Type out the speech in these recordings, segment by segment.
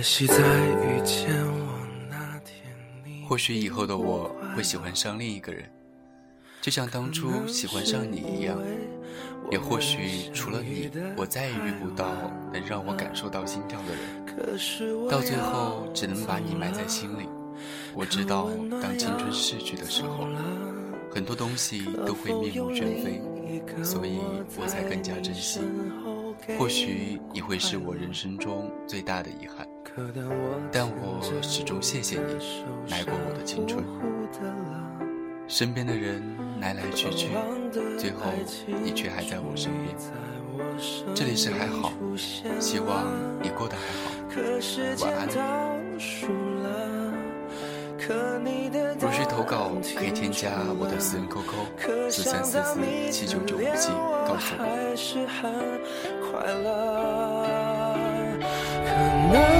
可惜在遇见我那天你或许以后的我会喜欢上另一个人，就像当初喜欢上你一样。也或许除了你，我再也遇不到能让我感受到心跳的人。到最后，只能把你埋在心里。我知道，当青春逝去的时候，很多东西都会面目全非，所以我才更加珍惜。或许你会是我人生中最大的遗憾，但我始终谢谢你来过我的青春。身边的人来来去去，最后你却还在我身边。这里是还好，希望你过得还好。晚安。如需投稿，可以添加我的私人 QQ 四三四四七九九五七，告诉我。可能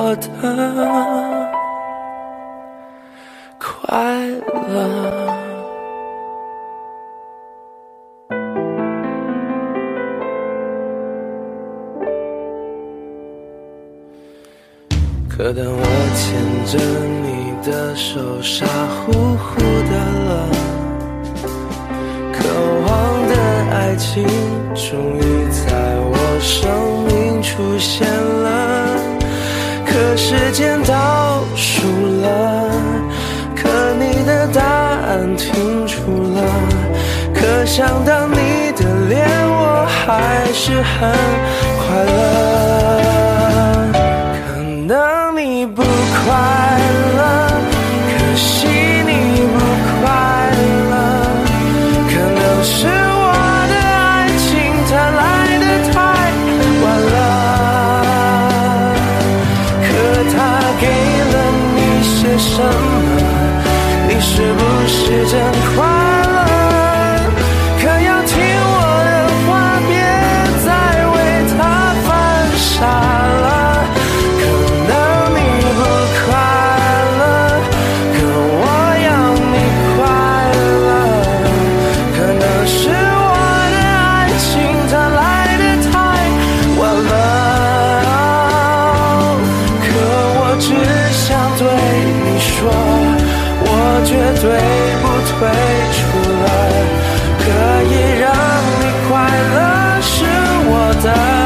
我的快乐。可当我牵着你的手，傻乎乎的了。渴望的爱情终于在我可想到你的脸，我还是很快乐。可能你不快乐，可惜你不快乐，可能是我的爱情，它来的太晚了。可它给了你些。什么？你是不是真快对不退出了，可以让你快乐是我的。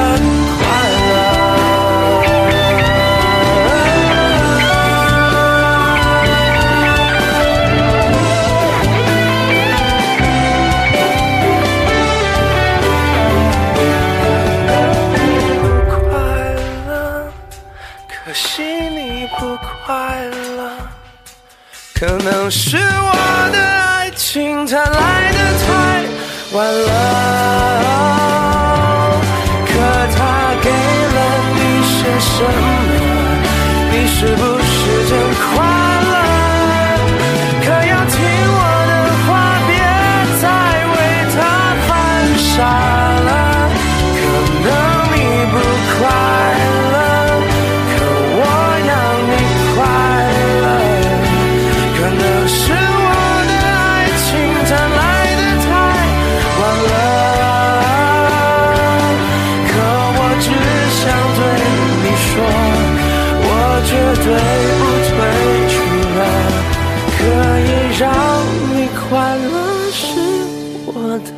可能是我的爱情它来的太晚了，可它给了你些什么？你是不让你快乐，是我的